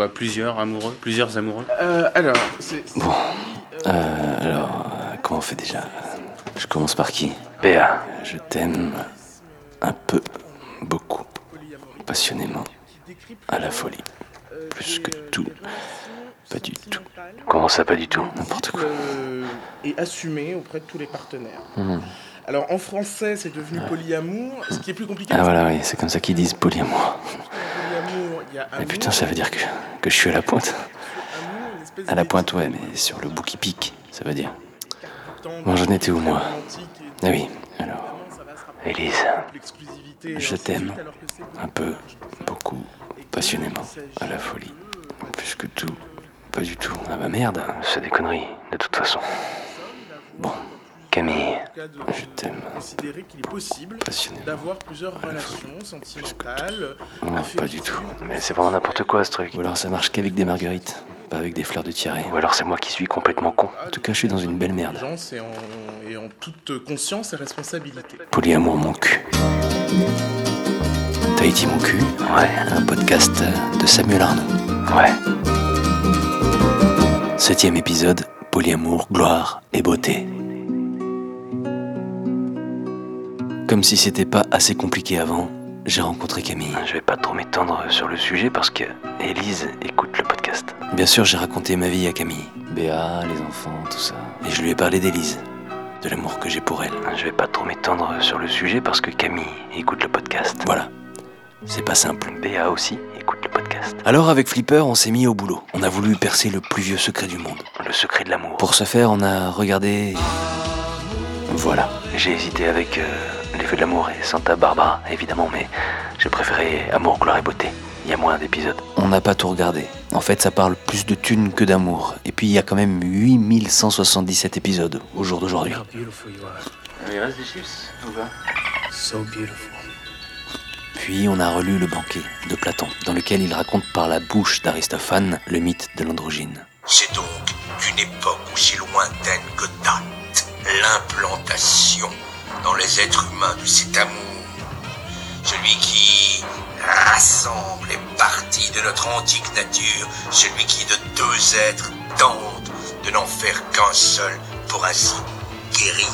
quoi Plusieurs amoureux Plusieurs amoureux? Euh, alors, c'est. Bon. euh, Euh, alors, euh, comment on fait déjà? Je commence par qui? Béa, Je t'aime un peu, beaucoup, passionnément, à la folie. Plus que tout. Pas du tout. comment ça pas du tout? N'importe quoi. euh, et assumé auprès de tous les partenaires. Mhm. Alors en français, c'est devenu polyamour. Ce qui est plus compliqué, Ah voilà, oui, c'est comme ça qu'ils disent polyamour. que polyamour, il y a Mais amour, putain, ça veut dire que, que je suis à la pointe. À la pointe, ouais, mais sur le bout qui pique, ça veut dire. Bon, j'en étais où, moi Ah oui, alors, Élise, Je de t'aime. un peu, beaucoup, passionnément, à la folie. Plus que tout, pas du tout. Ah bah merde. c'est des conneries, de toute façon. Bon, Camille, je t'aime, considérer qu'il est possible d'avoir plusieurs relations sentimentales, Non, pas du tout. mais c'est vraiment n'importe quoi ce truc. Ou alors ça marche qu'avec des marguerites, pas avec des fleurs de tiare. Ou alors c'est moi qui suis complètement con. En tout cas, je suis dans une belle merde. Et en, et en toute conscience et responsabilité. Polyamour mon cul. Tahiti mon cul, Ouais, un podcast de Samuel Arnaud. ouais. Septième épisode, polyamour, gloire et beauté. Comme si c'était pas assez compliqué avant, j'ai rencontré Camille. Je vais pas trop m'étendre sur le sujet parce que Élise écoute le podcast. Bien sûr, j'ai raconté ma vie à Camille. Béa, les enfants, tout ça. Et je lui ai parlé d'Élise, de l'amour que j'ai pour elle. Je vais pas trop m'étendre sur le sujet parce que Camille écoute le podcast. Voilà. C'est pas simple. Béa aussi écoute le podcast. Alors avec Flipper, on s'est mis au boulot. On a voulu percer le plus vieux secret du monde. Le secret de l'amour. Pour ce faire, on a regardé... Voilà. J'ai hésité avec euh, De l'amour et Santa Barbara, évidemment, mais j'ai préféré Amour, gloire et beauté. Il y a moins d'épisodes. On n'a pas tout regardé. En fait, ça parle plus de thunes que d'amour. Et puis, il y a quand même 8177 épisodes au jour d'aujourd'hui. Il reste des chips ou pas Puis, on a relu Le banquet de Platon, dans lequel il raconte par la bouche d'Aristophane le mythe de l'androgyne. C'est donc d'une époque aussi lointaine que date l'implantation dans les êtres humains de cet amour. Celui qui rassemble les parties de notre antique nature, celui qui de deux êtres tente de n'en faire qu'un seul pour ainsi guérir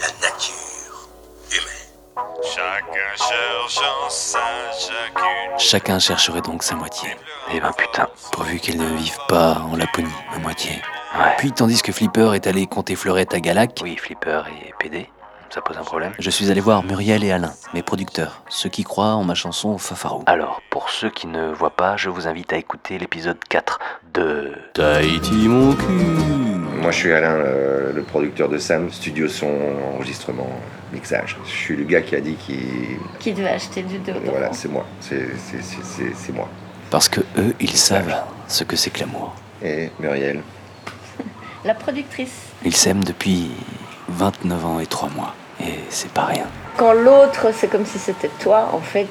la nature humaine. Chacun cherchant sa chacune. Chacun chercherait donc sa moitié, Eh ben putain. pourvu qu'elle ne vive pas en Laponie, à moitié. Ouais. Puis, tandis que Flipper est allé compter fleurette à Galac, Oui, Flipper et PD, ça pose un problème. je suis allé voir Muriel et Alain, mes producteurs, ceux qui croient en ma chanson Fafarou. Alors, pour ceux qui ne voient pas, je vous invite à écouter l'épisode 4 de... Tahiti mon cul Moi, je suis Alain, euh, le producteur de Sam, studio son, enregistrement, mixage. Je suis le gars qui a dit qu'il. Qui devait acheter du déodorant. Voilà, c'est moi. C'est c'est- c'est- c'est- c'est moi. Parce que eux, ils savent ce que c'est que l'amour. Et Muriel. La productrice. Ils s'aiment depuis 29 ans et 3 mois. Et c'est pas rien. Quand l'autre, c'est comme si c'était toi, en fait,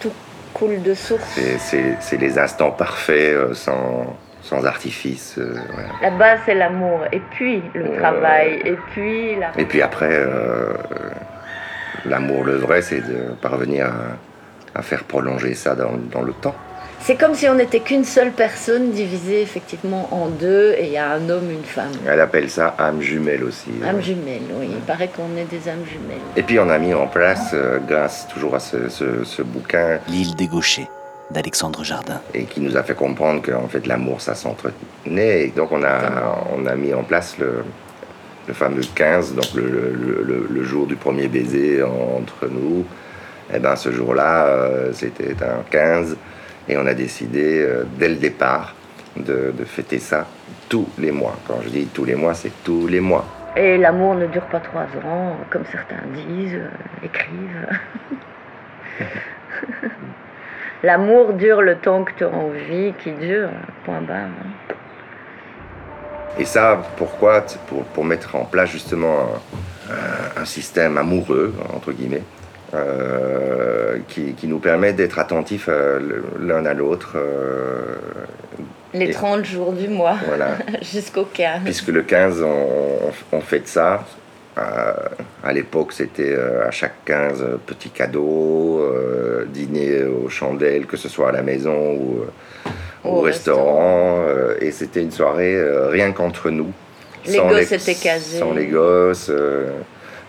tout coule de source. C'est- les instants parfaits, euh, sans, sans artifice. euh. La base, c'est l'amour. Et puis, le Euh. travail. Et puis, la... Et puis après, euh, l'amour, le vrai, c'est de parvenir à, à faire prolonger ça dans, dans le temps. C'est comme si on n'était qu'une seule personne divisée effectivement en deux et il y a un homme, une femme. Elle appelle ça âme jumelle aussi. Âme euh. jumelle, oui. Il paraît qu'on est des âmes jumelles. Et puis on a mis en place, euh, grâce toujours à ce, ce- ce bouquin, L'île des gauchers d'Alexandre Jardin. et qui nous a fait comprendre qu'en fait l'amour ça s'entretenait. Et donc on a, on a mis en place le, le fameux 15, donc le, le- le- le jour du premier baiser entre nous. Et ben ce jour-là, euh, c'était un 15, et on a décidé euh, dès le départ de, de fêter ça tous les mois. Quand je dis tous les mois, c'est tous les mois. Et l'amour ne dure pas trois ans, comme certains disent, euh, écrivent. l'amour dure le temps que tu as envie, qui dure, point barre. hein. Et ça, pourquoi pour, pour mettre en place justement un, un- un système amoureux, entre guillemets, euh, qui, qui nous permet d'être attentifs euh, l'un à l'autre. euh, Les Et- 30 jours du mois, voilà. jusqu'au 15. Puisque le 15, on, on fait ça. Euh, à l'époque, c'était euh, à chaque 15 euh, petit cadeau, euh, dîner aux chandelles, que ce soit à la maison ou, euh, au, restaurant. euh, et c'était une soirée euh, rien qu'entre nous. Les gosses étaient casés. Sans les gosses. euh,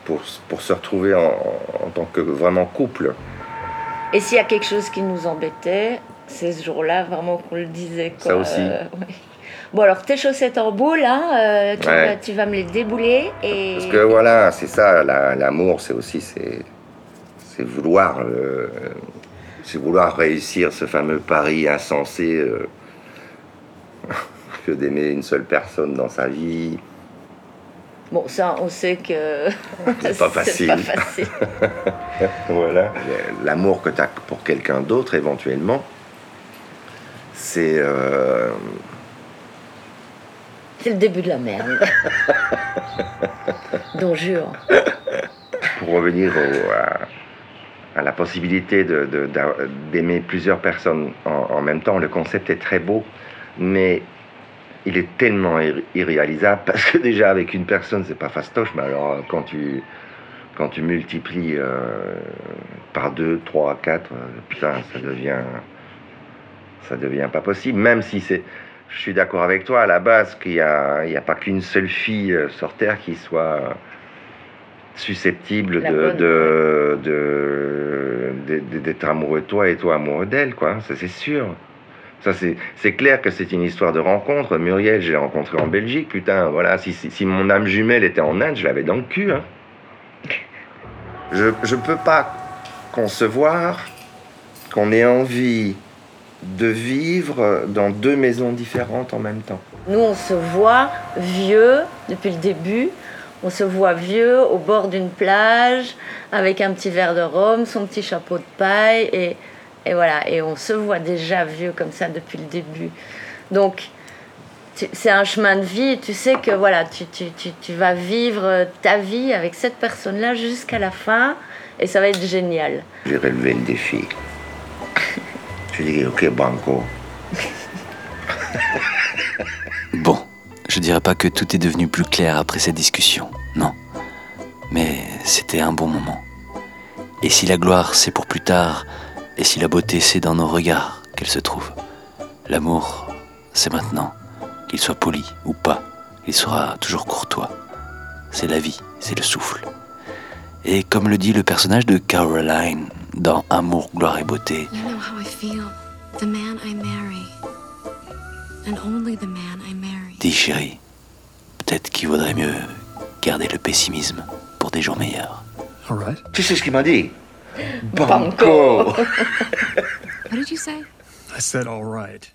pour, pour se retrouver en, en tant que vraiment couple. Et s'il y a quelque chose qui nous embêtait, c'est ce jour-là vraiment qu'on le disait. Quoi. Ça aussi. Euh, ouais. Bon, alors tes chaussettes en boule, hein, euh, tu, Ouais. vas, tu vas me les débouler. Et... Parce que voilà, c'est ça, la- l'amour, c'est aussi c'est, c'est vouloir, euh, c'est vouloir réussir ce fameux pari insensé euh, que d'aimer une seule personne dans sa vie. Bon, ça, on sait que. C'est pas facile. pas facile. Voilà. L'amour que tu as pour quelqu'un d'autre, éventuellement, c'est. euh, C'est le début de la merde. Donc, jure. pour revenir au- à, à la possibilité de- de- d'a- d'aimer plusieurs personnes en, en même temps, le concept est très beau, mais il est tellement irré- irréalisable parce que déjà avec une personne c'est pas fastoche, mais alors quand tu quand tu multiplies euh, par deux, trois, quatre, euh, putain, ça devient ça devient pas possible. Même si c'est, je suis d'accord avec toi à la base qu'il y a, a pas qu'une seule fille euh, sur terre qui soit susceptible La de, de, de- d'être amoureux de toi et toi amoureux d'elle, quoi. Ça c'est sûr. Ça c'est, c'est clair que c'est une histoire de rencontre. Muriel, j'ai rencontré en Belgique, putain, voilà. Si, si, si mon âme jumelle était en Inde, je l'avais dans le cul. Hein. Je, je peux pas concevoir qu'on ait envie de vivre dans deux maisons différentes en même temps. Nous, on se voit vieux depuis le début. On se voit vieux au bord d'une plage avec un petit verre de rhum, son petit chapeau de paille et, et voilà. Et on se voit déjà vieux comme ça depuis le début. Donc, c'est un chemin de vie. et Tu sais que voilà, tu, tu, tu, tu vas vivre ta vie avec cette personne-là jusqu'à la fin et ça va être génial. J'ai relevé le défi. Je dis ok banco. Bon, je dirais pas que tout est devenu plus clair après cette discussion, non. Mais c'était un bon moment. Et si la gloire c'est pour plus tard, et si la beauté c'est dans nos regards qu'elle se trouve, l'amour c'est maintenant, qu'il soit poli ou pas, il sera toujours courtois. C'est la vie, c'est le souffle. Et comme le dit le personnage de Caroline dans Amour, gloire et beauté, You know how I feel. The man I marry. And only the man I marry. Dis chérie, peut-être qu'il vaudrait mieux garder le pessimisme pour des jours meilleurs. All right. Tu sais ce qu'il m'a dit? Banco. What did you say? I said all right.